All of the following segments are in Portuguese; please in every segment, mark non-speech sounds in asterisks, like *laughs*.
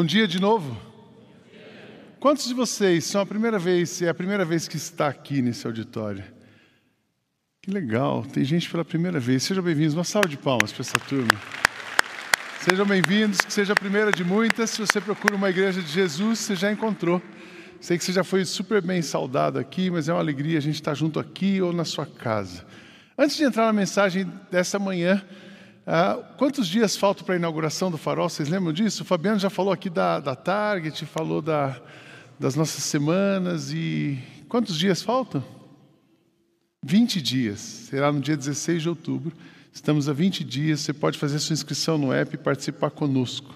Bom dia de novo. Quantos de vocês são a primeira vez, é a primeira vez que está aqui nesse auditório? Que legal, tem gente pela primeira vez. Sejam bem-vindos. Uma salva de palmas para essa turma. Sejam bem-vindos, que seja a primeira de muitas. Se você procura uma igreja de Jesus, você já encontrou. Sei que você já foi super bem saudado aqui, mas é uma alegria a gente estar junto aqui ou na sua casa. Antes de entrar na mensagem dessa manhã, ah, quantos dias faltam para a inauguração do farol? Vocês lembram disso? O Fabiano já falou aqui da, da Target, falou da, das nossas semanas e quantos dias faltam? 20 dias. Será no dia 16 de outubro. Estamos a 20 dias. Você pode fazer sua inscrição no app e participar conosco.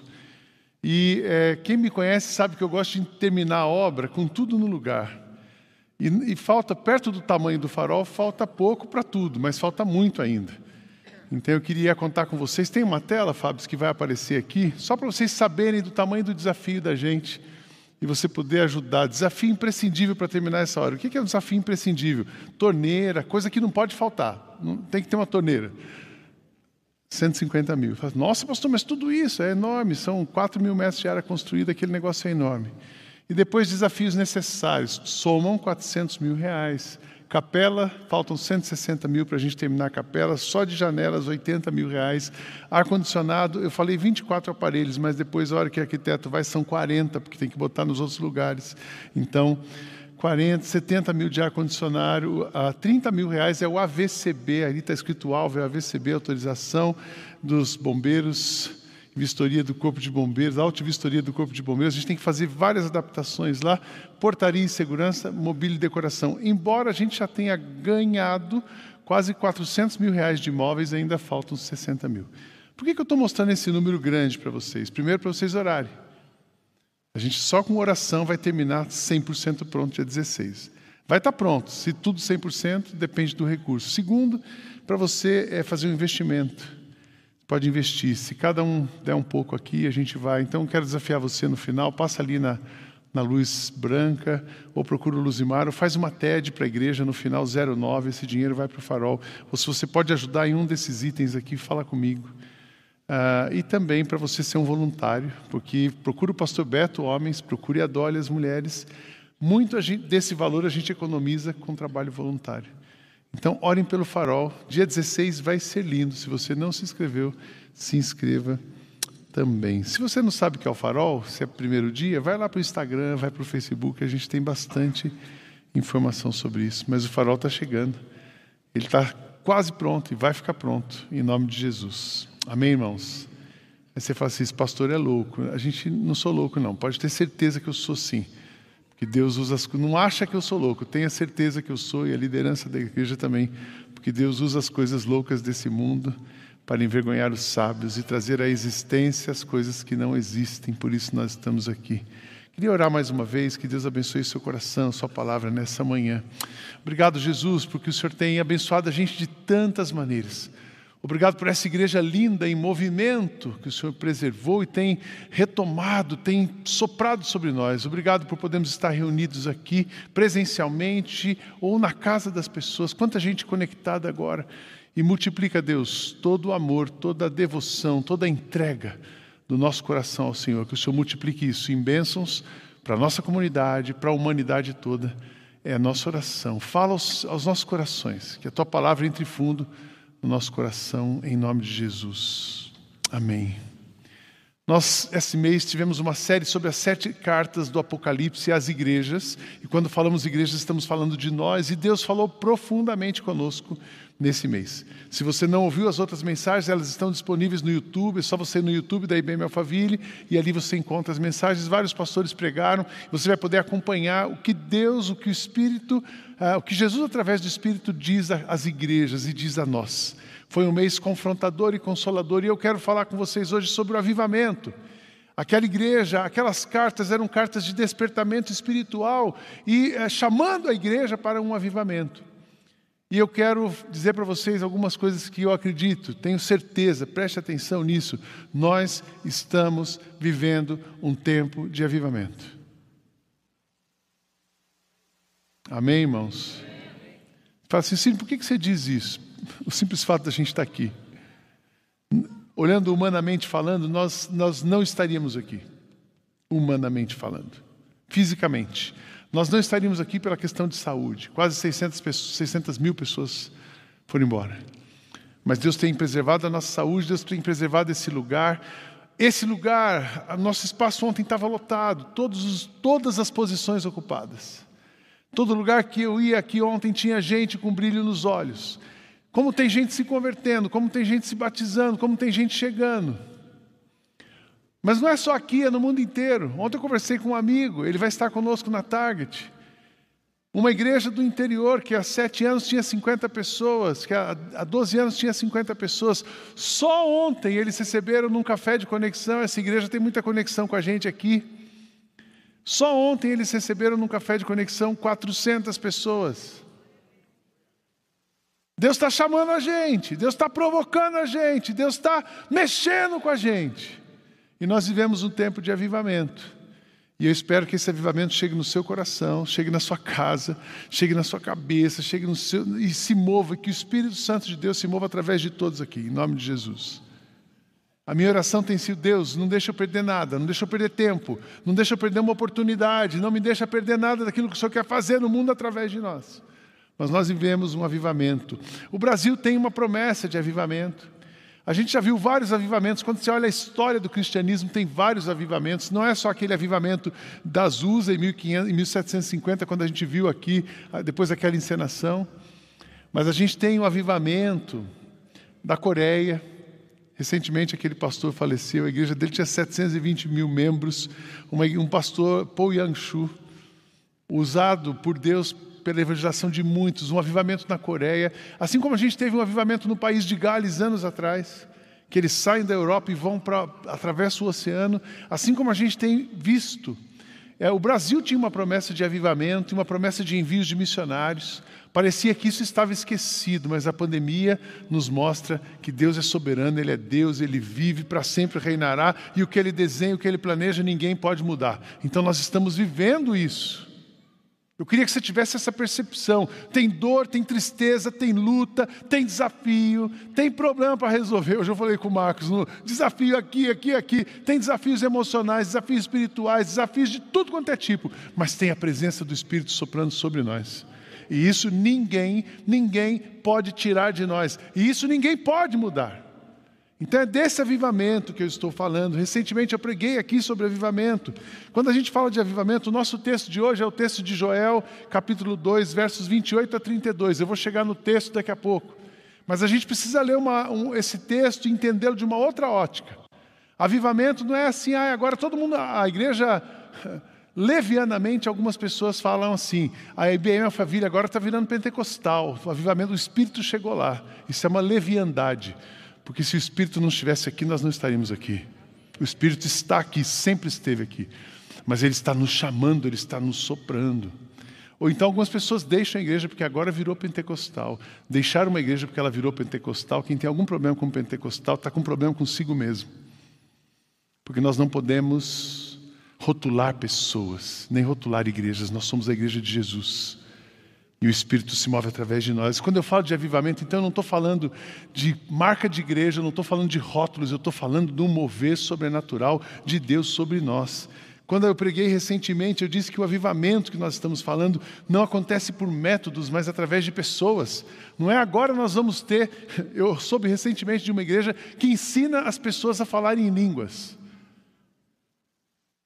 E é, quem me conhece sabe que eu gosto de terminar a obra com tudo no lugar. E, e falta, perto do tamanho do farol, falta pouco para tudo, mas falta muito ainda. Então eu queria contar com vocês. Tem uma tela, Fábio, que vai aparecer aqui, só para vocês saberem do tamanho do desafio da gente e você poder ajudar. Desafio imprescindível para terminar essa hora. O que é um desafio imprescindível? Torneira, coisa que não pode faltar. Tem que ter uma torneira. 150 mil. Nossa, pastor, mas tudo isso é enorme. São 4 mil metros de área construída, aquele negócio é enorme. E depois desafios necessários. Somam 400 mil reais. Capela, faltam 160 mil para a gente terminar a capela, só de janelas 80 mil reais. Ar-condicionado, eu falei 24 aparelhos, mas depois, a hora que o arquiteto vai, são 40, porque tem que botar nos outros lugares. Então, 40, 70 mil de ar-condicionado, 30 mil reais é o AVCB, ali está escrito alvo, é o AVCB, autorização dos bombeiros vistoria do Corpo de Bombeiros, auto-vistoria do Corpo de Bombeiros. A gente tem que fazer várias adaptações lá, portaria e segurança, mobília e decoração. Embora a gente já tenha ganhado quase 400 mil reais de imóveis, ainda faltam 60 mil. Por que, que eu estou mostrando esse número grande para vocês? Primeiro, para vocês orarem. A gente só com oração vai terminar 100% pronto dia 16. Vai estar tá pronto, se tudo 100%, depende do recurso. Segundo, para você é fazer um investimento pode investir. Se cada um der um pouco aqui, a gente vai. Então, quero desafiar você no final, passa ali na, na luz branca, ou procura o Luzimar, ou faz uma TED para a igreja no final 09, esse dinheiro vai para o farol. Ou se você pode ajudar em um desses itens aqui, fala comigo. Uh, e também para você ser um voluntário, porque procura o pastor Beto, homens, procure a Dolly, as mulheres. Muito gente, desse valor a gente economiza com trabalho voluntário. Então, orem pelo farol. Dia 16 vai ser lindo. Se você não se inscreveu, se inscreva também. Se você não sabe o que é o farol, se é o primeiro dia, vai lá para o Instagram, vai para o Facebook. A gente tem bastante informação sobre isso. Mas o farol está chegando. Ele está quase pronto e vai ficar pronto, em nome de Jesus. Amém, irmãos? Aí você fala assim: esse pastor é louco. A gente não sou louco, não. Pode ter certeza que eu sou sim. Que Deus usa as não acha que eu sou louco, tenha certeza que eu sou e a liderança da igreja também, porque Deus usa as coisas loucas desse mundo para envergonhar os sábios e trazer à existência as coisas que não existem, por isso nós estamos aqui. Queria orar mais uma vez, que Deus abençoe seu coração, sua palavra nessa manhã. Obrigado, Jesus, porque o Senhor tem abençoado a gente de tantas maneiras. Obrigado por essa igreja linda em movimento que o Senhor preservou e tem retomado, tem soprado sobre nós. Obrigado por podermos estar reunidos aqui presencialmente ou na casa das pessoas. Quanta gente conectada agora. E multiplica, Deus, todo o amor, toda a devoção, toda a entrega do nosso coração ao Senhor. Que o Senhor multiplique isso em bênçãos para a nossa comunidade, para a humanidade toda. É a nossa oração. Fala aos, aos nossos corações, que a tua palavra entre fundo no nosso coração, em nome de Jesus. Amém. Nós, esse mês, tivemos uma série sobre as sete cartas do Apocalipse às igrejas, e quando falamos igrejas, estamos falando de nós, e Deus falou profundamente conosco nesse mês. Se você não ouviu as outras mensagens, elas estão disponíveis no YouTube, é só você ir no YouTube da IBM Alphaville, e ali você encontra as mensagens. Vários pastores pregaram, você vai poder acompanhar o que Deus, o que o Espírito, uh, o que Jesus, através do Espírito, diz às igrejas e diz a nós. Foi um mês confrontador e consolador, e eu quero falar com vocês hoje sobre o avivamento. Aquela igreja, aquelas cartas eram cartas de despertamento espiritual e é, chamando a igreja para um avivamento. E eu quero dizer para vocês algumas coisas que eu acredito, tenho certeza, preste atenção nisso. Nós estamos vivendo um tempo de avivamento. Amém, irmãos? Fala assim, sim, por que você diz isso? *laughs* o simples fato da gente estar aqui. Olhando humanamente falando, nós, nós não estaríamos aqui. humanamente falando, fisicamente. Nós não estaríamos aqui pela questão de saúde. Quase 600, pessoas, 600 mil pessoas foram embora. Mas Deus tem preservado a nossa saúde, Deus tem preservado esse lugar. Esse lugar, nosso espaço ontem estava lotado, todos, todas as posições ocupadas. Todo lugar que eu ia aqui ontem tinha gente com brilho nos olhos. Como tem gente se convertendo, como tem gente se batizando, como tem gente chegando. Mas não é só aqui, é no mundo inteiro. Ontem eu conversei com um amigo, ele vai estar conosco na Target. Uma igreja do interior que há sete anos tinha 50 pessoas, que há 12 anos tinha 50 pessoas. Só ontem eles receberam num café de conexão. Essa igreja tem muita conexão com a gente aqui. Só ontem eles receberam num café de conexão 400 pessoas. Deus está chamando a gente, Deus está provocando a gente, Deus está mexendo com a gente. E nós vivemos um tempo de avivamento. E eu espero que esse avivamento chegue no seu coração, chegue na sua casa, chegue na sua cabeça, chegue no seu e se mova, que o Espírito Santo de Deus se mova através de todos aqui, em nome de Jesus. A minha oração tem sido: Deus, não deixa eu perder nada, não deixa eu perder tempo, não deixa eu perder uma oportunidade, não me deixa perder nada daquilo que o Senhor quer fazer no mundo através de nós. Mas nós vivemos um avivamento. O Brasil tem uma promessa de avivamento. A gente já viu vários avivamentos. Quando você olha a história do cristianismo, tem vários avivamentos. Não é só aquele avivamento da Azusa em, 1500, em 1750, quando a gente viu aqui, ah, depois daquela encenação. Mas a gente tem o avivamento da Coreia. Recentemente, aquele pastor faleceu. A igreja dele tinha 720 mil membros. um pastor, Paul Yang-shu, usado por Deus pela evangelização de muitos, um avivamento na Coreia, assim como a gente teve um avivamento no país de Gales anos atrás, que eles saem da Europa e vão para atravessam o oceano, assim como a gente tem visto. É, o Brasil tinha uma promessa de avivamento, uma promessa de envios de missionários. Parecia que isso estava esquecido, mas a pandemia nos mostra que Deus é soberano, Ele é Deus, Ele vive para sempre reinará, e o que Ele desenha, o que Ele planeja, ninguém pode mudar. Então nós estamos vivendo isso. Eu queria que você tivesse essa percepção. Tem dor, tem tristeza, tem luta, tem desafio, tem problema para resolver. Hoje eu falei com o Marcos, no desafio aqui, aqui, aqui. Tem desafios emocionais, desafios espirituais, desafios de tudo quanto é tipo. Mas tem a presença do Espírito soprando sobre nós. E isso ninguém, ninguém pode tirar de nós. E isso ninguém pode mudar. Então é desse avivamento que eu estou falando. Recentemente eu preguei aqui sobre avivamento. Quando a gente fala de avivamento, o nosso texto de hoje é o texto de Joel, capítulo 2, versos 28 a 32. Eu vou chegar no texto daqui a pouco. Mas a gente precisa ler uma, um, esse texto e entendê-lo de uma outra ótica. Avivamento não é assim, ah, agora todo mundo, a igreja, *laughs* levianamente, algumas pessoas falam assim, a IBM Alphaville agora está virando pentecostal, o avivamento do Espírito chegou lá. Isso é uma leviandade. Porque se o Espírito não estivesse aqui, nós não estaríamos aqui. O Espírito está aqui, sempre esteve aqui. Mas Ele está nos chamando, Ele está nos soprando. Ou então algumas pessoas deixam a igreja porque agora virou pentecostal. Deixaram uma igreja porque ela virou pentecostal. Quem tem algum problema com pentecostal está com problema consigo mesmo. Porque nós não podemos rotular pessoas, nem rotular igrejas. Nós somos a igreja de Jesus. E o Espírito se move através de nós. Quando eu falo de avivamento, então eu não estou falando de marca de igreja, não estou falando de rótulos, eu estou falando um mover sobrenatural de Deus sobre nós. Quando eu preguei recentemente, eu disse que o avivamento que nós estamos falando não acontece por métodos, mas através de pessoas. Não é agora nós vamos ter. *laughs* Eu soube recentemente de uma igreja que ensina as pessoas a falarem em línguas.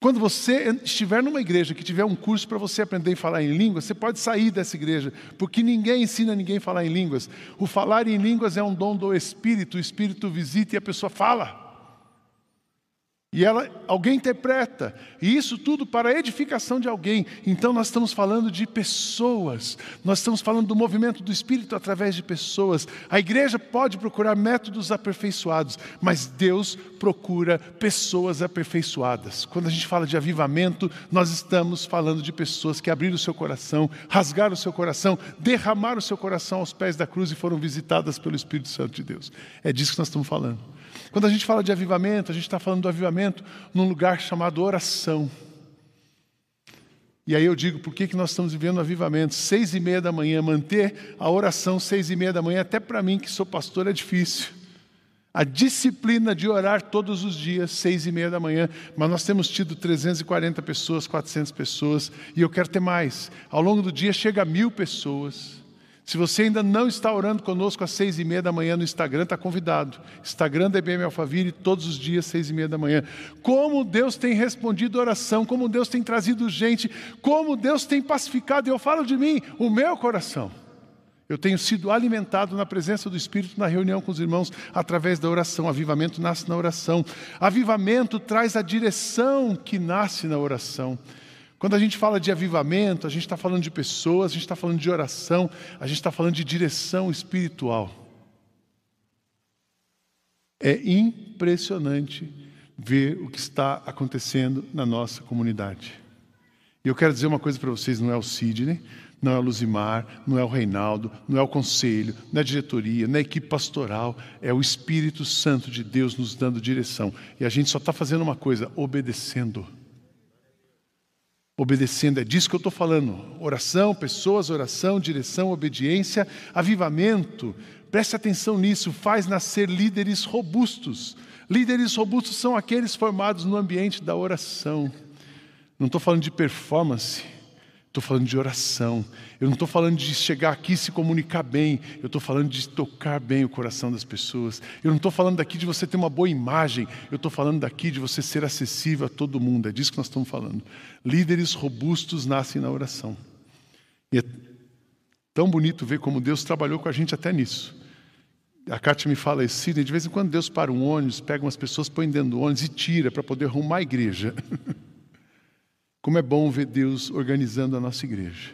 Quando você estiver numa igreja que tiver um curso para você aprender a falar em línguas, você pode sair dessa igreja, porque ninguém ensina ninguém a falar em línguas. O falar em línguas é um dom do Espírito, o Espírito visita e a pessoa fala. E ela, alguém interpreta, e isso tudo para a edificação de alguém. Então nós estamos falando de pessoas, nós estamos falando do movimento do Espírito através de pessoas. A igreja pode procurar métodos aperfeiçoados, mas Deus procura pessoas aperfeiçoadas. Quando a gente fala de avivamento, nós estamos falando de pessoas que abriram o seu coração, rasgaram o seu coração, derramaram o seu coração aos pés da cruz e foram visitadas pelo Espírito Santo de Deus. É disso que nós estamos falando. Quando a gente fala de avivamento, a gente está falando do avivamento num lugar chamado oração. E aí eu digo, por que, que nós estamos vivendo avivamento? Seis e meia da manhã, manter a oração seis e meia da manhã, até para mim que sou pastor é difícil. a disciplina de orar todos os dias, seis e meia da manhã, mas nós temos tido 340 pessoas, 400 pessoas, e eu quero ter mais. Ao longo do dia chega a mil pessoas. Se você ainda não está orando conosco às seis e meia da manhã no Instagram, está convidado. Instagram da IBM Alphaville, todos os dias, seis e meia da manhã. Como Deus tem respondido oração, como Deus tem trazido gente, como Deus tem pacificado, eu falo de mim, o meu coração. Eu tenho sido alimentado na presença do Espírito na reunião com os irmãos através da oração. Avivamento nasce na oração. Avivamento traz a direção que nasce na oração. Quando a gente fala de avivamento, a gente está falando de pessoas, a gente está falando de oração, a gente está falando de direção espiritual. É impressionante ver o que está acontecendo na nossa comunidade. E eu quero dizer uma coisa para vocês: não é o Sidney, não é o Luzimar, não é o Reinaldo, não é o conselho, não é a diretoria, não é a equipe pastoral, é o Espírito Santo de Deus nos dando direção. E a gente só está fazendo uma coisa: obedecendo. Obedecendo, é disso que eu estou falando. Oração, pessoas, oração, direção, obediência, avivamento. Preste atenção nisso, faz nascer líderes robustos. Líderes robustos são aqueles formados no ambiente da oração. Não estou falando de performance, estou falando de oração. Eu não estou falando de chegar aqui e se comunicar bem, eu estou falando de tocar bem o coração das pessoas. Eu não estou falando daqui de você ter uma boa imagem, eu estou falando daqui de você ser acessível a todo mundo. É disso que nós estamos falando. Líderes robustos nascem na oração. E é tão bonito ver como Deus trabalhou com a gente até nisso. A Kátia me fala isso, de vez em quando Deus para um ônibus, pega umas pessoas, põe dentro do ônibus e tira para poder arrumar a igreja. *laughs* Como é bom ver Deus organizando a nossa igreja.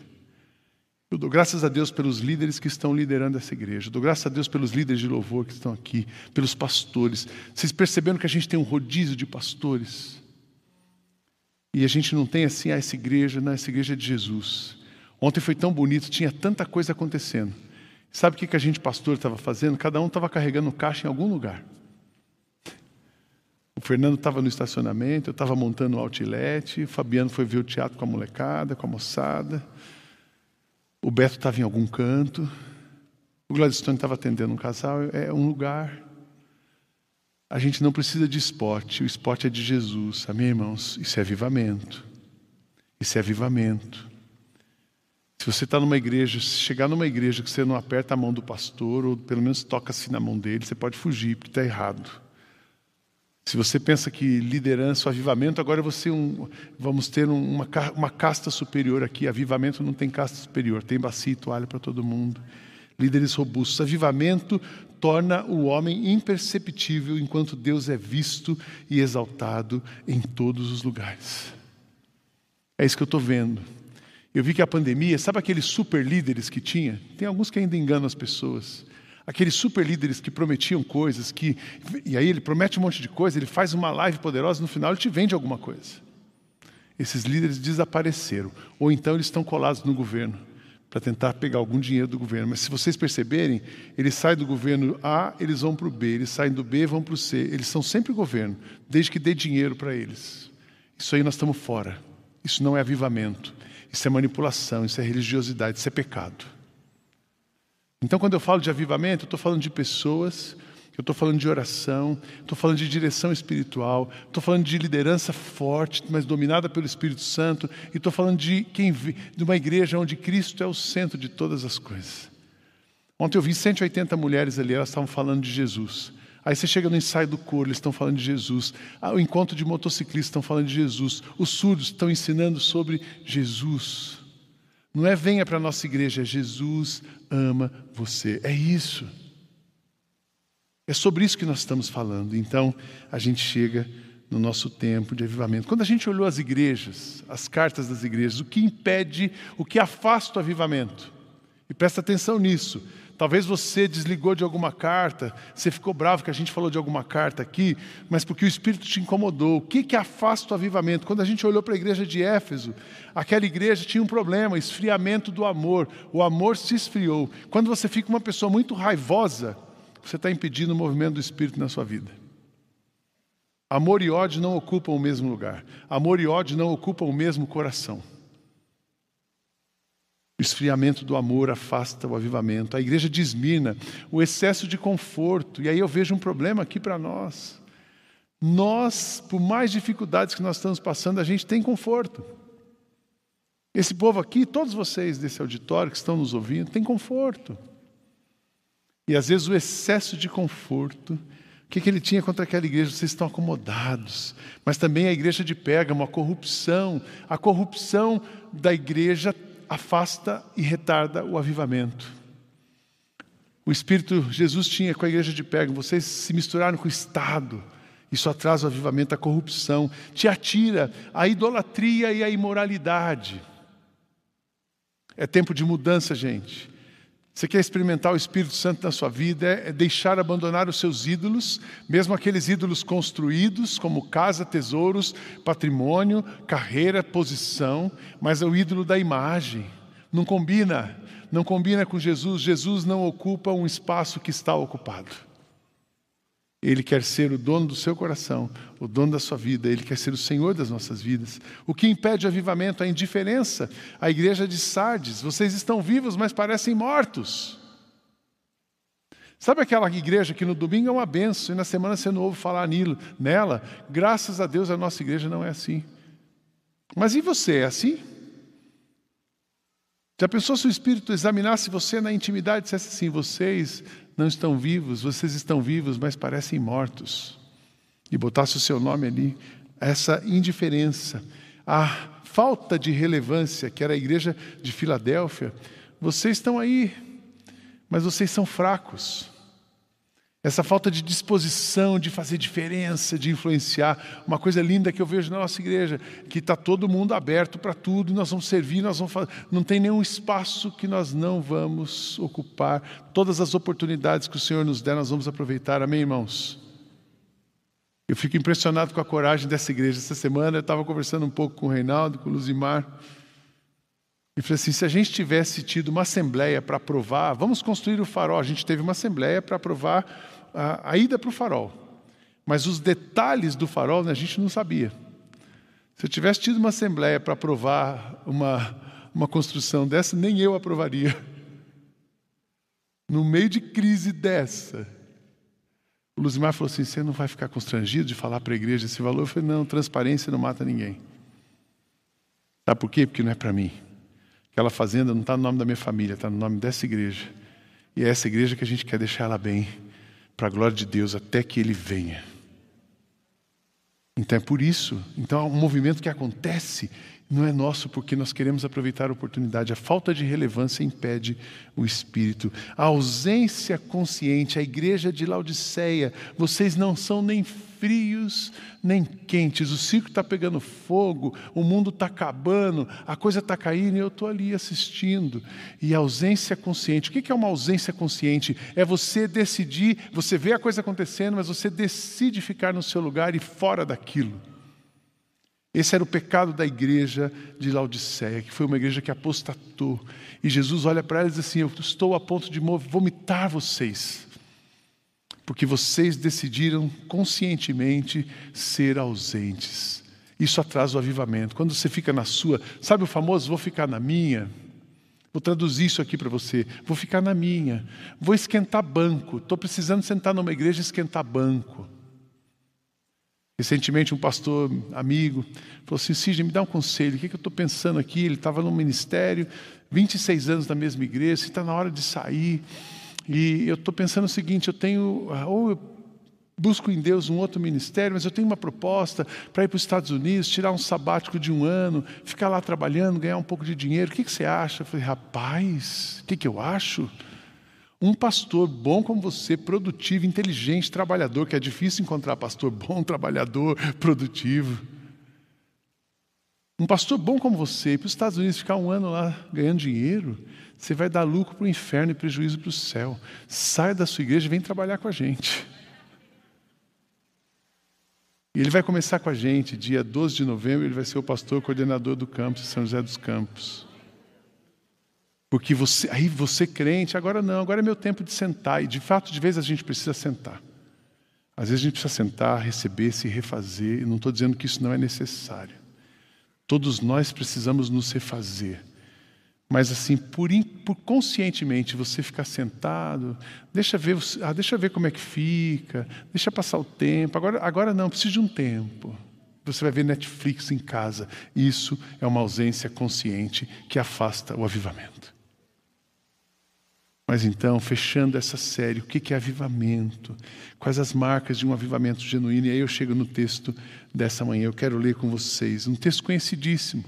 Eu dou graças a Deus pelos líderes que estão liderando essa igreja. Eu dou graças a Deus pelos líderes de louvor que estão aqui, pelos pastores. Vocês perceberam que a gente tem um rodízio de pastores? E a gente não tem assim, ah, essa igreja, não, essa igreja é de Jesus. Ontem foi tão bonito, tinha tanta coisa acontecendo. Sabe o que, a gente, pastor, estava fazendo? Cada um estava carregando caixa em algum lugar. O Fernando estava no estacionamento, eu estava montando o outlet, o Fabiano foi ver o teatro com a molecada, com a moçada. O Beto estava em algum canto. O Gladstone estava atendendo um casal. É um lugar. A gente não precisa de esporte, o esporte é de Jesus. Amém, irmãos? Isso é avivamento. Isso é avivamento. Se você está numa igreja, se chegar numa igreja que você não aperta a mão do pastor, ou pelo menos toca assim na mão dele, você pode fugir, porque está errado. Se você pensa que liderança, avivamento, agora você um, vamos ter uma, uma casta superior aqui. Avivamento não tem casta superior, tem bacia e toalha para todo mundo. Líderes robustos. Avivamento torna o homem imperceptível enquanto Deus é visto e exaltado em todos os lugares. É isso que eu estou vendo. Eu vi que a pandemia, sabe aqueles super líderes que tinha? Tem alguns que ainda enganam as pessoas. Aqueles super líderes que prometiam coisas, que e aí ele promete um monte de coisa, ele faz uma live poderosa, no final ele te vende alguma coisa. Esses líderes desapareceram, ou então eles estão colados no governo para tentar pegar algum dinheiro do governo. Mas se vocês perceberem, eles saem do governo A, eles vão para o B, eles saem do B, vão para o C. Eles são sempre governo, desde que dê dinheiro para eles. Isso aí nós estamos fora. Isso não é avivamento. Isso é manipulação, isso é religiosidade, isso é pecado. Então, quando eu falo de avivamento, eu estou falando de pessoas, eu estou falando de oração, estou falando de direção espiritual, estou falando de liderança forte, mas dominada pelo Espírito Santo, e estou falando de quem de uma igreja onde Cristo é o centro de todas as coisas. Ontem eu vi 180 mulheres ali, elas estavam falando de Jesus. Aí você chega no ensaio do coro, eles estão falando de Jesus. Ah, o encontro de motociclistas estão falando de Jesus. Os surdos estão ensinando sobre Jesus. Não é venha para a nossa igreja, é Jesus ama você. É isso. É sobre isso que nós estamos falando. Então, a gente chega no nosso tempo de avivamento. Quando a gente olhou as igrejas, as cartas das igrejas, o que impede, o que afasta o avivamento? E presta atenção nisso. Talvez você desligou de alguma carta, você ficou bravo que a gente falou de alguma carta aqui, mas porque o Espírito te incomodou. O que, que afasta o avivamento? Quando a gente olhou para a igreja de Éfeso, aquela igreja tinha um problema, esfriamento do amor. O amor se esfriou. Quando você fica uma pessoa muito raivosa, você está impedindo o movimento do Espírito na sua vida. Amor e ódio não ocupam o mesmo lugar. Amor e ódio não ocupam o mesmo coração. O esfriamento do amor afasta o avivamento. A igreja de Esmirna, o excesso de conforto. E aí eu vejo um problema aqui para nós. Nós, por mais dificuldades que nós estamos passando, a gente tem conforto. Esse povo aqui, todos vocês desse auditório que estão nos ouvindo, tem conforto. E às vezes o excesso de conforto, o que, que ele tinha contra aquela igreja? Vocês estão acomodados. Mas também a igreja de Pérgamo, a corrupção. A corrupção da igreja afasta e retarda o avivamento. O Espírito Jesus tinha com a igreja de Pérgamo, vocês se misturaram com o Estado. Isso atrasa o avivamento, a corrupção, te atira a idolatria e a imoralidade. É tempo de mudança, gente. Você quer experimentar o Espírito Santo na sua vida, é deixar abandonar os seus ídolos, mesmo aqueles ídolos construídos, como casa, tesouros, patrimônio, carreira, posição, mas é o ídolo da imagem. Não combina, não combina com Jesus. Jesus não ocupa um espaço que está ocupado. Ele quer ser o dono do seu coração, o dono da sua vida, ele quer ser o Senhor das nossas vidas. O que impede o avivamento? A indiferença. A igreja de Sardes, vocês estão vivos, mas parecem mortos. Sabe aquela igreja que no domingo é uma benção e na semana você não ouve falar nela? Graças a Deus a nossa igreja não é assim. Mas e você, é assim? Já pensou se o Espírito examinasse você na intimidade e dissesse assim: vocês não estão vivos, vocês estão vivos, mas parecem mortos. E botasse o seu nome ali, essa indiferença, a falta de relevância que era a igreja de Filadélfia, vocês estão aí, mas vocês são fracos. Essa falta de disposição de fazer diferença, de influenciar. Uma coisa linda que eu vejo na nossa igreja, que está todo mundo aberto para tudo, nós vamos servir, nós vamos fazer. Não tem nenhum espaço que nós não vamos ocupar. Todas as oportunidades que o Senhor nos der, nós vamos aproveitar. Amém, irmãos? Eu fico impressionado com a coragem dessa igreja. Essa semana eu estava conversando um pouco com o Reinaldo, com o Luzimar. E falei assim: se a gente tivesse tido uma assembleia para aprovar, vamos construir o farol. A gente teve uma assembleia para aprovar a, a ida para o farol. Mas os detalhes do farol né, a gente não sabia. Se eu tivesse tido uma assembleia para aprovar uma, uma construção dessa, nem eu aprovaria. No meio de crise dessa, o Luzimar falou assim: você não vai ficar constrangido de falar para a igreja esse valor? Eu falei: não, transparência não mata ninguém. Sabe por quê? Porque não é para mim. Aquela fazenda não está no nome da minha família, está no nome dessa igreja. E é essa igreja que a gente quer deixar ela bem para a glória de Deus até que Ele venha. Então é por isso, então é um movimento que acontece não é nosso porque nós queremos aproveitar a oportunidade. A falta de relevância impede o espírito. A ausência consciente, a igreja de Laodiceia, vocês não são nem frios nem quentes. O circo está pegando fogo, o mundo está acabando, a coisa está caindo e eu estou ali assistindo. E a ausência consciente. O que é uma ausência consciente? É você decidir, você vê a coisa acontecendo, mas você decide ficar no seu lugar e fora daquilo. Esse era o pecado da igreja de Laodiceia, que foi uma igreja que apostatou. E Jesus olha para ela e diz assim: Eu estou a ponto de vomitar vocês, porque vocês decidiram conscientemente ser ausentes. Isso atrasa o avivamento. Quando você fica na sua, sabe o famoso, vou ficar na minha? Vou traduzir isso aqui para você. Vou ficar na minha. Vou esquentar banco. Estou precisando sentar numa igreja e esquentar banco. Recentemente, um pastor amigo falou assim: Sidney, me dá um conselho, o que, é que eu estou pensando aqui? Ele estava no ministério, 26 anos na mesma igreja, está na hora de sair. E eu estou pensando o seguinte: eu tenho, ou eu busco em Deus um outro ministério, mas eu tenho uma proposta para ir para os Estados Unidos, tirar um sabático de um ano, ficar lá trabalhando, ganhar um pouco de dinheiro. O que, que você acha? Eu falei: rapaz, o que, que eu acho? Um pastor bom como você, produtivo, inteligente, trabalhador, que é difícil encontrar pastor bom, *laughs* trabalhador, produtivo. Um pastor bom como você, ir para os Estados Unidos ficar um ano lá ganhando dinheiro, você vai dar lucro para o inferno e prejuízo para o céu. Sai da sua igreja e vem trabalhar com a gente. E ele vai começar com a gente, dia 12 de novembro, ele vai ser o pastor coordenador do campus São José dos Campos. Porque você, aí você crente, agora não, agora é meu tempo de sentar. E de fato, de vez a gente precisa sentar. Às vezes a gente precisa sentar, receber, se refazer. E não estou dizendo que isso não é necessário. Todos nós precisamos nos refazer. Mas assim, por, por conscientemente você ficar sentado, deixa ver, ah, deixa ver como é que fica, deixa passar o tempo. Agora, agora não, preciso de um tempo. Você vai ver Netflix em casa. Isso é uma ausência consciente que afasta o avivamento. Mas então, fechando essa série, o que é avivamento? Quais as marcas de um avivamento genuíno? E aí eu chego no texto dessa manhã, eu quero ler com vocês, um texto conhecidíssimo.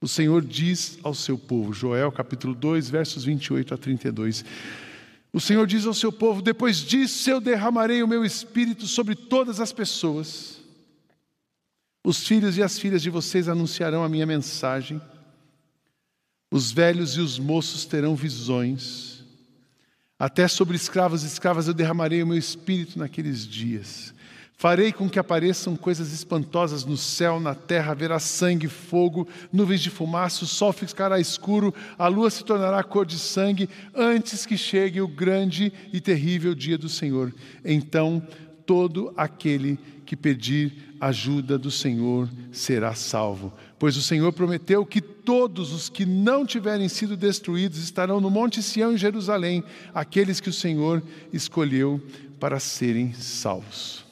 O Senhor diz ao seu povo, Joel capítulo 2, versos 28 a 32. O Senhor diz ao seu povo: Depois disso eu derramarei o meu espírito sobre todas as pessoas. Os filhos e as filhas de vocês anunciarão a minha mensagem. Os velhos e os moços terão visões. Até sobre escravos e escravas eu derramarei o meu espírito naqueles dias. Farei com que apareçam coisas espantosas no céu, na terra, haverá sangue, fogo, nuvens de fumaça, o sol ficará escuro, a lua se tornará cor de sangue, antes que chegue o grande e terrível dia do Senhor. Então todo aquele que pedir ajuda do Senhor será salvo. Pois o Senhor prometeu que todos os que não tiverem sido destruídos estarão no Monte Sião em Jerusalém, aqueles que o Senhor escolheu para serem salvos.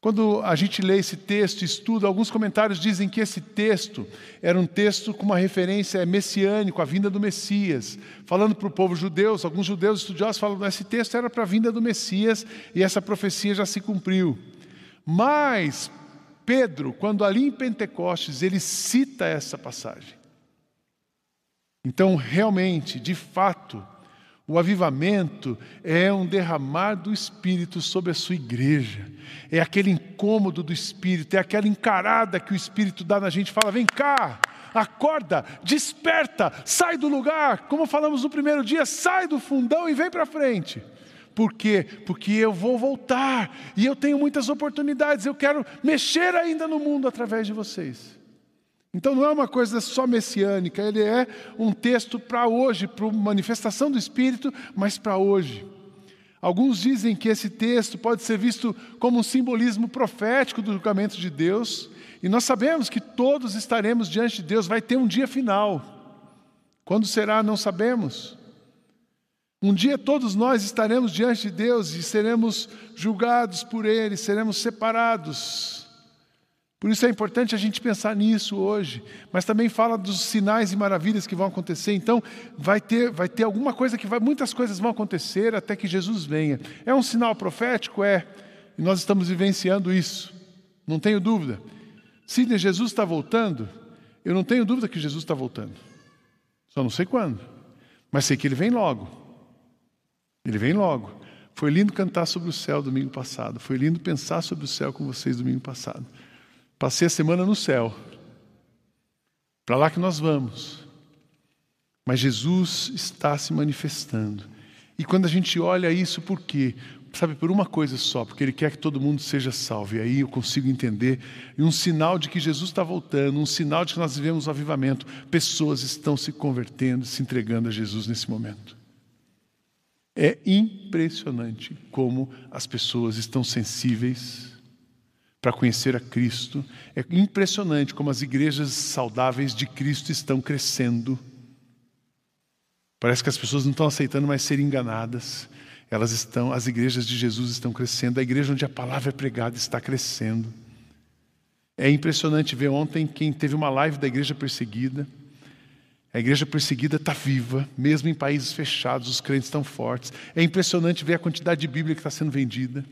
Quando a gente lê esse texto estuda, alguns comentários dizem que esse texto era um texto com uma referência messiânica, a vinda do Messias. Falando para o povo judeu, alguns judeus estudiosos falam que esse texto era para a vinda do Messias e essa profecia já se cumpriu. Mas Pedro, quando ali em Pentecostes, ele cita essa passagem. Então, realmente, de fato, o avivamento é um derramar do Espírito sobre a sua igreja. É aquele incômodo do Espírito, é aquela encarada que o Espírito dá na gente, fala: vem cá, acorda, desperta, sai do lugar. Como falamos no primeiro dia, sai do fundão e vem para frente. Por quê? Porque eu vou voltar e eu tenho muitas oportunidades, eu quero mexer ainda no mundo através de vocês. Então não é uma coisa só messiânica, ele é um texto para hoje, para manifestação do Espírito, mas para hoje. Alguns dizem que esse texto pode ser visto como um simbolismo profético do julgamento de Deus, e nós sabemos que todos estaremos diante de Deus, vai ter um dia final. Quando será, não sabemos. Um dia todos nós estaremos diante de Deus e seremos julgados por Ele, seremos separados. Por isso é importante a gente pensar nisso hoje, mas também fala dos sinais e maravilhas que vão acontecer. Então, vai ter, vai ter alguma coisa que vai, muitas coisas vão acontecer até que Jesus venha. É um sinal profético? É. E nós estamos vivenciando isso. Não tenho dúvida. Se Jesus está voltando, eu não tenho dúvida que Jesus está voltando. Só não sei quando. Mas sei que ele vem logo. Ele vem logo. Foi lindo cantar sobre o céu domingo passado. Foi lindo pensar sobre o céu com vocês domingo passado. Passei a semana no céu. Para lá que nós vamos. Mas Jesus está se manifestando. E quando a gente olha isso, por quê? Sabe, por uma coisa só, porque Ele quer que todo mundo seja salvo. E aí eu consigo entender. E um sinal de que Jesus está voltando, um sinal de que nós vivemos o avivamento. Pessoas estão se convertendo, se entregando a Jesus nesse momento. É impressionante como as pessoas estão sensíveis para conhecer a Cristo. É impressionante como as igrejas saudáveis de Cristo estão crescendo. Parece que as pessoas não estão aceitando mais ser enganadas. Elas estão, as igrejas de Jesus estão crescendo. A igreja onde a palavra é pregada está crescendo. É impressionante ver ontem quem teve uma live da igreja perseguida. A igreja perseguida está viva, mesmo em países fechados, os crentes estão fortes. É impressionante ver a quantidade de Bíblia que está sendo vendida.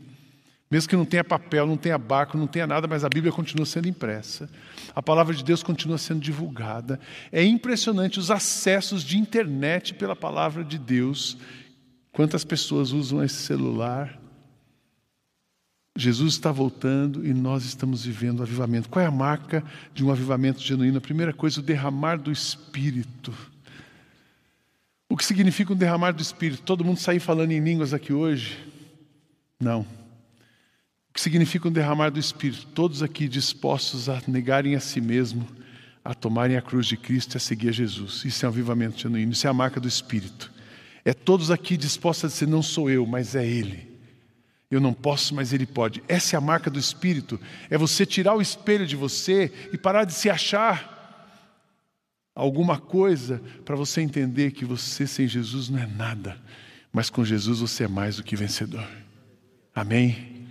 Mesmo que não tenha papel, não tenha barco, não tenha nada, mas a Bíblia continua sendo impressa. A palavra de Deus continua sendo divulgada. É impressionante os acessos de internet pela palavra de Deus. Quantas pessoas usam esse celular? Jesus está voltando e nós estamos vivendo o avivamento. Qual é a marca de um avivamento genuíno? A primeira coisa, o derramar do Espírito. O que significa um derramar do Espírito? Todo mundo sair falando em línguas aqui hoje? Não. O que significa um derramar do Espírito? Todos aqui dispostos a negarem a si mesmo, a tomarem a cruz de Cristo e a seguir a Jesus. Isso é um avivamento genuíno, isso é a marca do Espírito. É todos aqui dispostos a dizer: não sou eu, mas é Ele. Eu não posso, mas Ele pode. Essa é a marca do Espírito. É você tirar o espelho de você e parar de se achar. alguma coisa para você entender que você sem Jesus não é nada, mas com Jesus você é mais do que vencedor. Amém?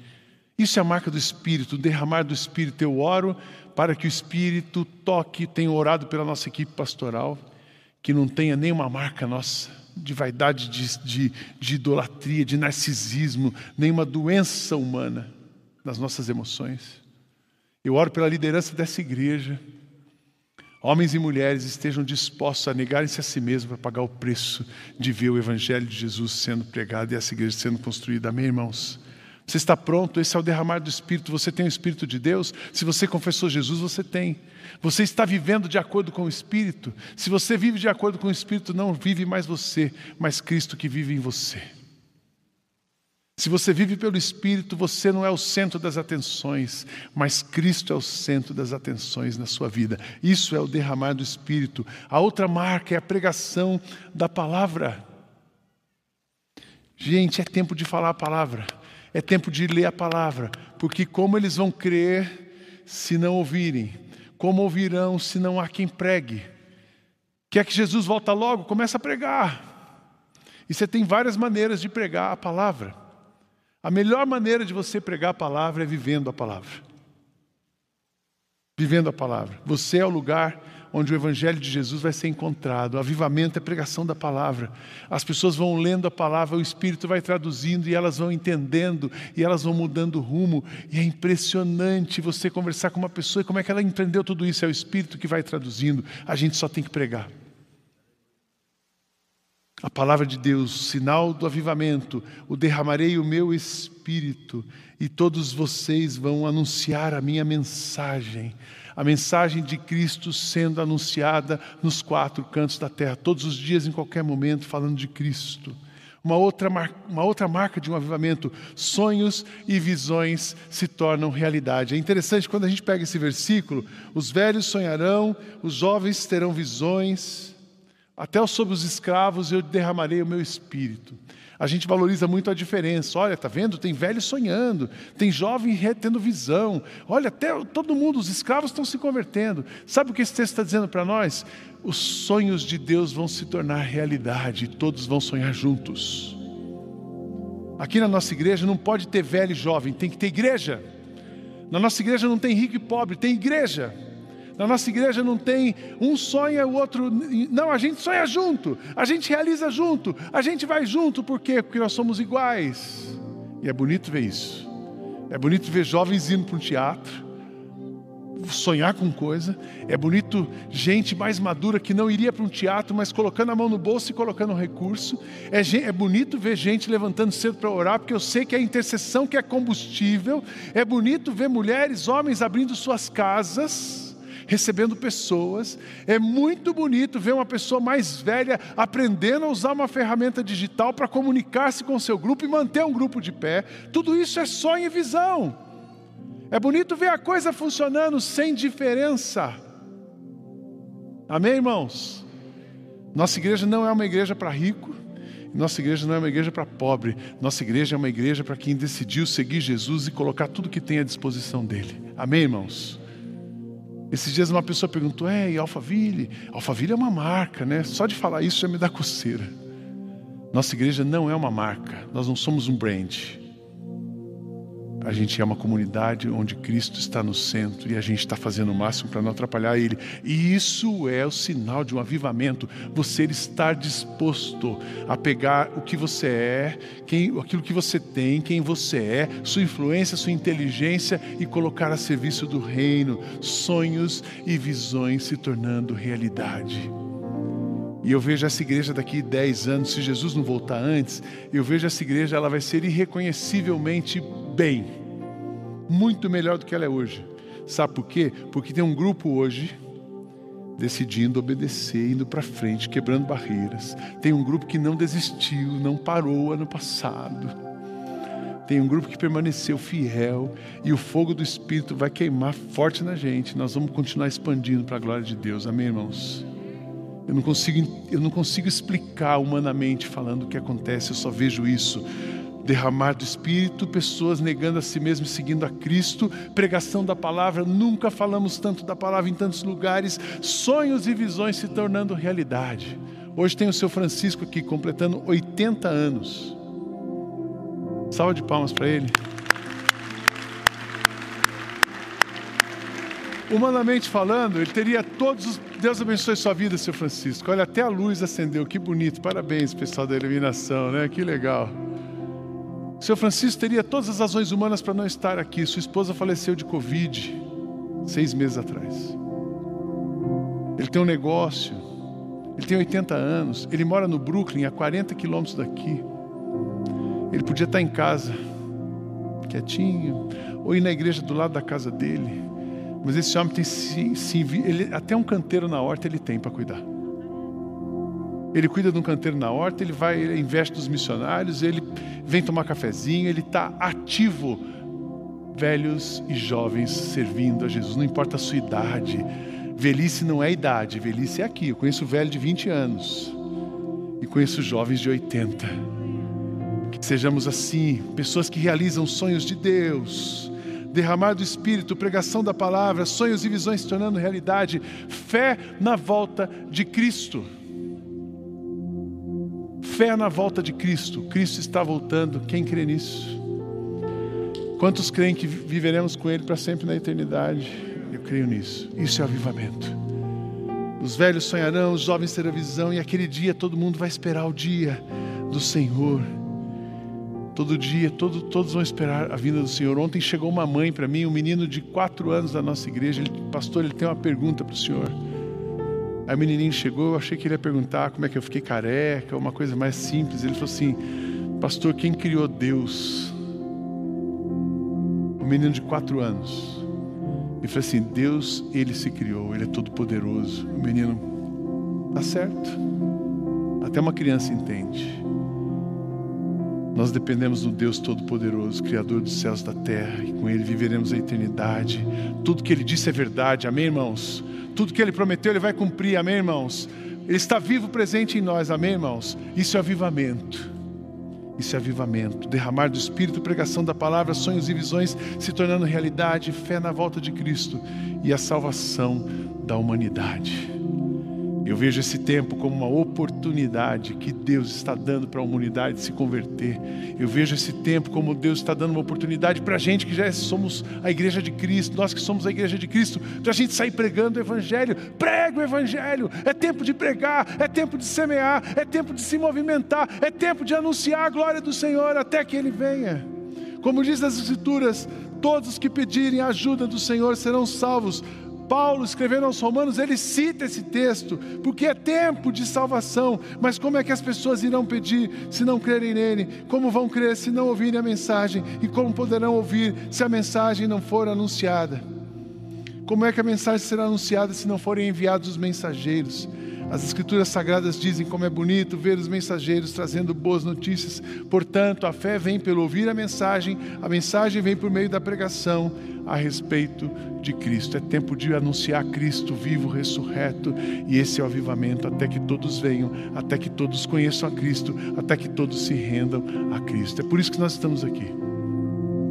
Isso é a marca do Espírito, o derramar do Espírito. Eu oro para que o Espírito toque, tenho orado pela nossa equipe pastoral, que não tenha nenhuma marca nossa de vaidade, de, de, de idolatria, de narcisismo, nenhuma doença humana nas nossas emoções. Eu oro pela liderança dessa igreja. Homens e mulheres estejam dispostos a negarem-se a si mesmos para pagar o preço de ver o Evangelho de Jesus sendo pregado e essa igreja sendo construída. Amém, irmãos? Você está pronto? Esse é o derramar do Espírito. Você tem o Espírito de Deus? Se você confessou Jesus, você tem. Você está vivendo de acordo com o Espírito? Se você vive de acordo com o Espírito, não vive mais você, mas Cristo que vive em você. Se você vive pelo Espírito, você não é o centro das atenções, mas Cristo é o centro das atenções na sua vida. Isso é o derramar do Espírito. A outra marca é a pregação da palavra. Gente, é tempo de falar a palavra, é tempo de ler a palavra, porque como eles vão crer se não ouvirem? Como ouvirão se não há quem pregue? Quer que Jesus volta logo? Começa a pregar. E você tem várias maneiras de pregar a palavra. A melhor maneira de você pregar a palavra é vivendo a palavra. Vivendo a palavra. Você é o lugar onde o Evangelho de Jesus vai ser encontrado. O avivamento é pregação da palavra. As pessoas vão lendo a palavra, o Espírito vai traduzindo e elas vão entendendo e elas vão mudando rumo. E é impressionante você conversar com uma pessoa e como é que ela entendeu tudo isso. É o Espírito que vai traduzindo. A gente só tem que pregar. A palavra de Deus, sinal do avivamento, o derramarei o meu espírito e todos vocês vão anunciar a minha mensagem, a mensagem de Cristo sendo anunciada nos quatro cantos da terra, todos os dias, em qualquer momento, falando de Cristo. Uma outra, uma outra marca de um avivamento, sonhos e visões se tornam realidade. É interessante quando a gente pega esse versículo: os velhos sonharão, os jovens terão visões. Até sobre os escravos eu derramarei o meu espírito. A gente valoriza muito a diferença. Olha, tá vendo? Tem velho sonhando, tem jovem tendo visão. Olha, até todo mundo, os escravos estão se convertendo. Sabe o que esse texto está dizendo para nós? Os sonhos de Deus vão se tornar realidade, todos vão sonhar juntos. Aqui na nossa igreja não pode ter velho e jovem, tem que ter igreja. Na nossa igreja não tem rico e pobre, tem igreja. Na nossa igreja não tem um sonha, o outro. Não, a gente sonha junto, a gente realiza junto, a gente vai junto, por quê? Porque nós somos iguais. E é bonito ver isso. É bonito ver jovens indo para um teatro, sonhar com coisa. É bonito gente mais madura que não iria para um teatro, mas colocando a mão no bolso e colocando um recurso. É, é bonito ver gente levantando cedo para orar, porque eu sei que é a intercessão que é combustível. É bonito ver mulheres, homens abrindo suas casas recebendo pessoas. É muito bonito ver uma pessoa mais velha aprendendo a usar uma ferramenta digital para comunicar-se com seu grupo e manter um grupo de pé. Tudo isso é sonho e visão. É bonito ver a coisa funcionando sem diferença. Amém, irmãos? Nossa igreja não é uma igreja para rico. Nossa igreja não é uma igreja para pobre. Nossa igreja é uma igreja para quem decidiu seguir Jesus e colocar tudo que tem à disposição dele. Amém, irmãos? Esses dias uma pessoa perguntou: é, e Alphaville? Alphaville é uma marca, né? Só de falar isso já me dá coceira. Nossa igreja não é uma marca, nós não somos um brand. A gente é uma comunidade onde Cristo está no centro e a gente está fazendo o máximo para não atrapalhar Ele. E isso é o sinal de um avivamento. Você estar disposto a pegar o que você é, quem, aquilo que você tem, quem você é, sua influência, sua inteligência e colocar a serviço do reino, sonhos e visões se tornando realidade. E eu vejo essa igreja daqui 10 anos, se Jesus não voltar antes, eu vejo essa igreja, ela vai ser irreconhecivelmente bem, muito melhor do que ela é hoje. Sabe por quê? Porque tem um grupo hoje decidindo obedecer, indo para frente, quebrando barreiras. Tem um grupo que não desistiu, não parou ano passado. Tem um grupo que permaneceu fiel e o fogo do Espírito vai queimar forte na gente. Nós vamos continuar expandindo para a glória de Deus. Amém, irmãos? Eu não consigo, eu não consigo explicar humanamente falando o que acontece, eu só vejo isso derramar do Espírito, pessoas negando a si mesmo e seguindo a Cristo, pregação da palavra, nunca falamos tanto da palavra em tantos lugares, sonhos e visões se tornando realidade. Hoje tem o seu Francisco aqui, completando 80 anos. Salva de palmas para ele. Humanamente falando, ele teria todos os. Deus abençoe sua vida, seu Francisco. Olha, até a luz acendeu, que bonito. Parabéns, pessoal da iluminação, né? Que legal. Seu Francisco teria todas as razões humanas para não estar aqui. Sua esposa faleceu de Covid seis meses atrás. Ele tem um negócio, ele tem 80 anos, ele mora no Brooklyn, a 40 quilômetros daqui. Ele podia estar em casa, quietinho, ou ir na igreja do lado da casa dele. Mas esse homem tem se, se ele, até um canteiro na horta ele tem para cuidar. Ele cuida de um canteiro na horta, ele vai, ele investe nos missionários, ele vem tomar cafezinho, ele está ativo. Velhos e jovens servindo a Jesus, não importa a sua idade. Velhice não é idade, velhice é aqui. Eu conheço velho de 20 anos e conheço jovens de 80. Que sejamos assim, pessoas que realizam sonhos de Deus, derramar do Espírito, pregação da palavra, sonhos e visões se tornando realidade, fé na volta de Cristo. Fé na volta de Cristo. Cristo está voltando. Quem crê nisso? Quantos creem que viveremos com Ele para sempre na eternidade? Eu creio nisso. Isso é avivamento. Os velhos sonharão, os jovens terão visão, e aquele dia todo mundo vai esperar o dia do Senhor. Todo dia, todo, todos vão esperar a vinda do Senhor. Ontem chegou uma mãe para mim, um menino de quatro anos da nossa igreja. Ele, pastor, ele tem uma pergunta para o Senhor. Aí o menininho chegou, eu achei que ele ia perguntar como é que eu fiquei careca, uma coisa mais simples. Ele falou assim: Pastor, quem criou Deus? O menino de quatro anos. Ele falou assim: Deus, ele se criou, ele é todo poderoso. O menino, tá certo. Até uma criança entende. Nós dependemos do Deus Todo-Poderoso, Criador dos céus e da terra, e com Ele viveremos a eternidade. Tudo que Ele disse é verdade, amém, irmãos? Tudo que Ele prometeu, Ele vai cumprir, amém, irmãos? Ele está vivo, presente em nós, amém, irmãos? Isso é avivamento. Isso é avivamento. Derramar do Espírito, pregação da palavra, sonhos e visões se tornando realidade, fé na volta de Cristo e a salvação da humanidade. Eu vejo esse tempo como uma oportunidade que Deus está dando para a humanidade se converter. Eu vejo esse tempo como Deus está dando uma oportunidade para a gente que já somos a igreja de Cristo, nós que somos a igreja de Cristo, para a gente sair pregando o Evangelho. Prega o Evangelho. É tempo de pregar, é tempo de semear, é tempo de se movimentar, é tempo de anunciar a glória do Senhor até que Ele venha. Como diz as Escrituras, todos os que pedirem a ajuda do Senhor serão salvos. Paulo, escrevendo aos Romanos, ele cita esse texto, porque é tempo de salvação. Mas como é que as pessoas irão pedir se não crerem nele? Como vão crer se não ouvirem a mensagem? E como poderão ouvir se a mensagem não for anunciada? Como é que a mensagem será anunciada se não forem enviados os mensageiros? As Escrituras Sagradas dizem como é bonito ver os mensageiros trazendo boas notícias. Portanto, a fé vem pelo ouvir a mensagem, a mensagem vem por meio da pregação a respeito de Cristo. É tempo de anunciar Cristo vivo, ressurreto, e esse é o avivamento até que todos venham, até que todos conheçam a Cristo, até que todos se rendam a Cristo. É por isso que nós estamos aqui.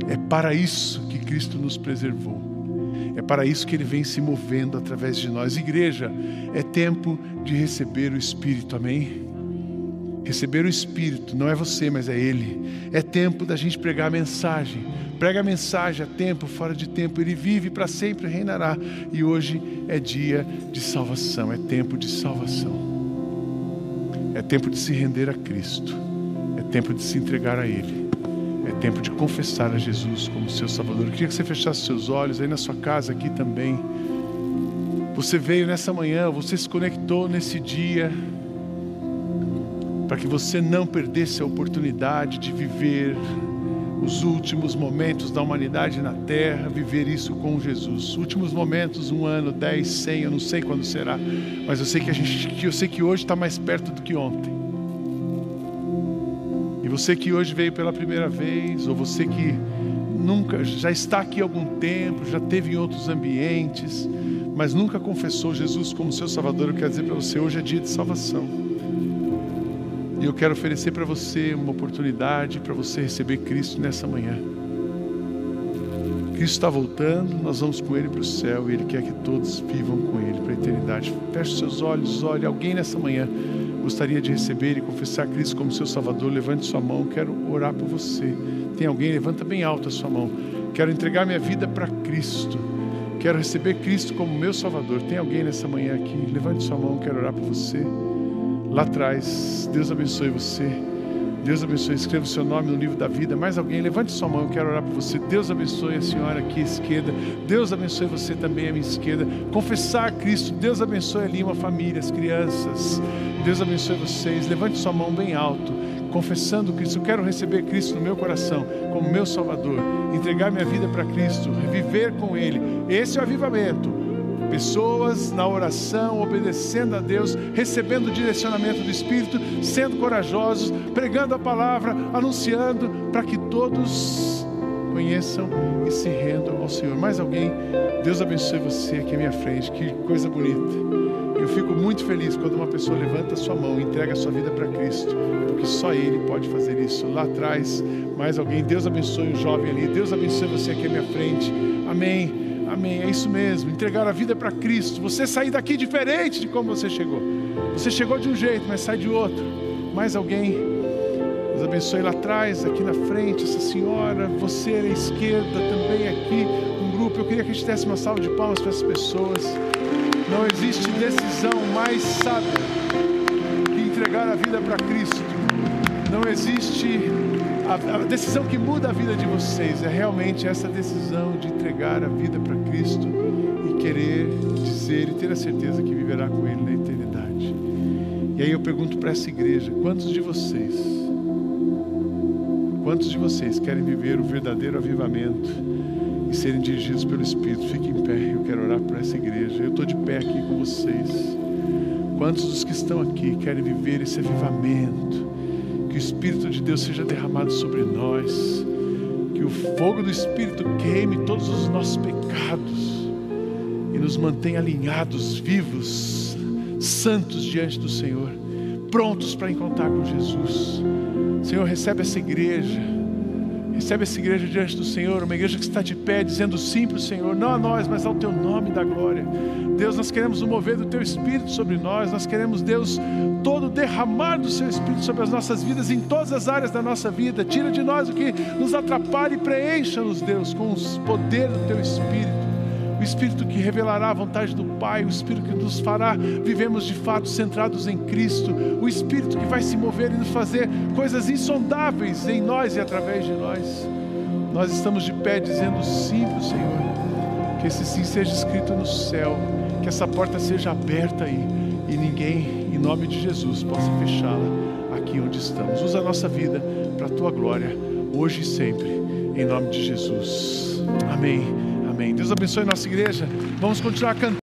É para isso que Cristo nos preservou. É para isso que Ele vem se movendo através de nós. Igreja, é tempo de receber o Espírito, amém? Receber o Espírito, não é você, mas é Ele. É tempo da gente pregar a mensagem. Prega a mensagem a tempo, fora de tempo. Ele vive para sempre, reinará. E hoje é dia de salvação, é tempo de salvação. É tempo de se render a Cristo. É tempo de se entregar a Ele. É tempo de confessar a Jesus como seu Salvador. Eu queria que você fechasse seus olhos aí na sua casa, aqui também. Você veio nessa manhã, você se conectou nesse dia, para que você não perdesse a oportunidade de viver os últimos momentos da humanidade na terra, viver isso com Jesus. Últimos momentos, um ano, dez, cem, eu não sei quando será, mas eu sei que a gente, eu sei que hoje está mais perto do que ontem. Você que hoje veio pela primeira vez, ou você que nunca já está aqui há algum tempo, já teve em outros ambientes, mas nunca confessou Jesus como seu Salvador, eu quero dizer para você, hoje é dia de salvação. E eu quero oferecer para você uma oportunidade para você receber Cristo nessa manhã. Cristo está voltando, nós vamos com Ele para o céu e Ele quer que todos vivam com Ele para a eternidade. Feche seus olhos, olhe alguém nessa manhã gostaria de receber e confessar Cristo como seu Salvador. Levante sua mão, quero orar por você. Tem alguém? Levanta bem alto a sua mão. Quero entregar minha vida para Cristo. Quero receber Cristo como meu Salvador. Tem alguém nessa manhã aqui? Levante sua mão, quero orar por você. Lá atrás, Deus abençoe você. Deus abençoe, escreva o seu nome no livro da vida. Mais alguém, levante sua mão, eu quero orar por você. Deus abençoe a senhora aqui à esquerda. Deus abençoe você também à minha esquerda. Confessar a Cristo. Deus abençoe ali uma família, as crianças. Deus abençoe vocês. Levante sua mão bem alto, confessando Cristo. Eu quero receber Cristo no meu coração como meu Salvador. Entregar minha vida para Cristo, viver com Ele. Esse é o avivamento pessoas na oração, obedecendo a Deus, recebendo o direcionamento do Espírito, sendo corajosos, pregando a palavra, anunciando, para que todos conheçam e se rendam ao Senhor. Mais alguém? Deus abençoe você aqui à minha frente, que coisa bonita. Eu fico muito feliz quando uma pessoa levanta sua mão e entrega sua vida para Cristo, porque só Ele pode fazer isso. Lá atrás, mais alguém, Deus abençoe o jovem ali, Deus abençoe você aqui à minha frente. Amém. Amém. É isso mesmo. Entregar a vida para Cristo. Você sair daqui diferente de como você chegou. Você chegou de um jeito, mas sai de outro. Mais alguém? Abençoe lá atrás, aqui na frente, essa senhora. Você à esquerda também aqui. Um grupo. Eu queria que a gente desse uma salva de palmas para essas pessoas. Não existe decisão mais sábia que entregar a vida para Cristo. Não existe a, a, decisão que muda a vida de vocês é realmente essa decisão de entregar a vida para Cristo e querer dizer e ter a certeza que viverá com Ele na eternidade. E aí eu pergunto para essa igreja: quantos de vocês, quantos de vocês querem viver o verdadeiro avivamento e serem dirigidos pelo Espírito? Fique em pé, eu quero orar para essa igreja. Eu estou de pé aqui com vocês. Quantos dos que estão aqui querem viver esse avivamento? que o Espírito de Deus seja derramado sobre nós, que o fogo do Espírito queime todos os nossos pecados e nos mantenha alinhados, vivos, santos diante do Senhor, prontos para encontrar com Jesus. Senhor, recebe essa igreja Recebe essa igreja diante do Senhor, uma igreja que está de pé, dizendo sim para o Senhor, não a nós, mas ao teu nome da glória. Deus, nós queremos o mover do teu Espírito sobre nós, nós queremos, Deus, todo derramar do seu Espírito sobre as nossas vidas, em todas as áreas da nossa vida. Tira de nós o que nos atrapalha e preencha-nos, Deus, com o poder do teu Espírito o Espírito que revelará a vontade do Pai, o Espírito que nos fará vivemos de fato centrados em Cristo, o Espírito que vai se mover e nos fazer coisas insondáveis em nós e através de nós. Nós estamos de pé dizendo sim para o Senhor, que esse sim seja escrito no céu, que essa porta seja aberta aí e ninguém, em nome de Jesus, possa fechá-la aqui onde estamos. Usa a nossa vida para a tua glória, hoje e sempre, em nome de Jesus. Amém. Deus abençoe nossa igreja. Vamos continuar cantando.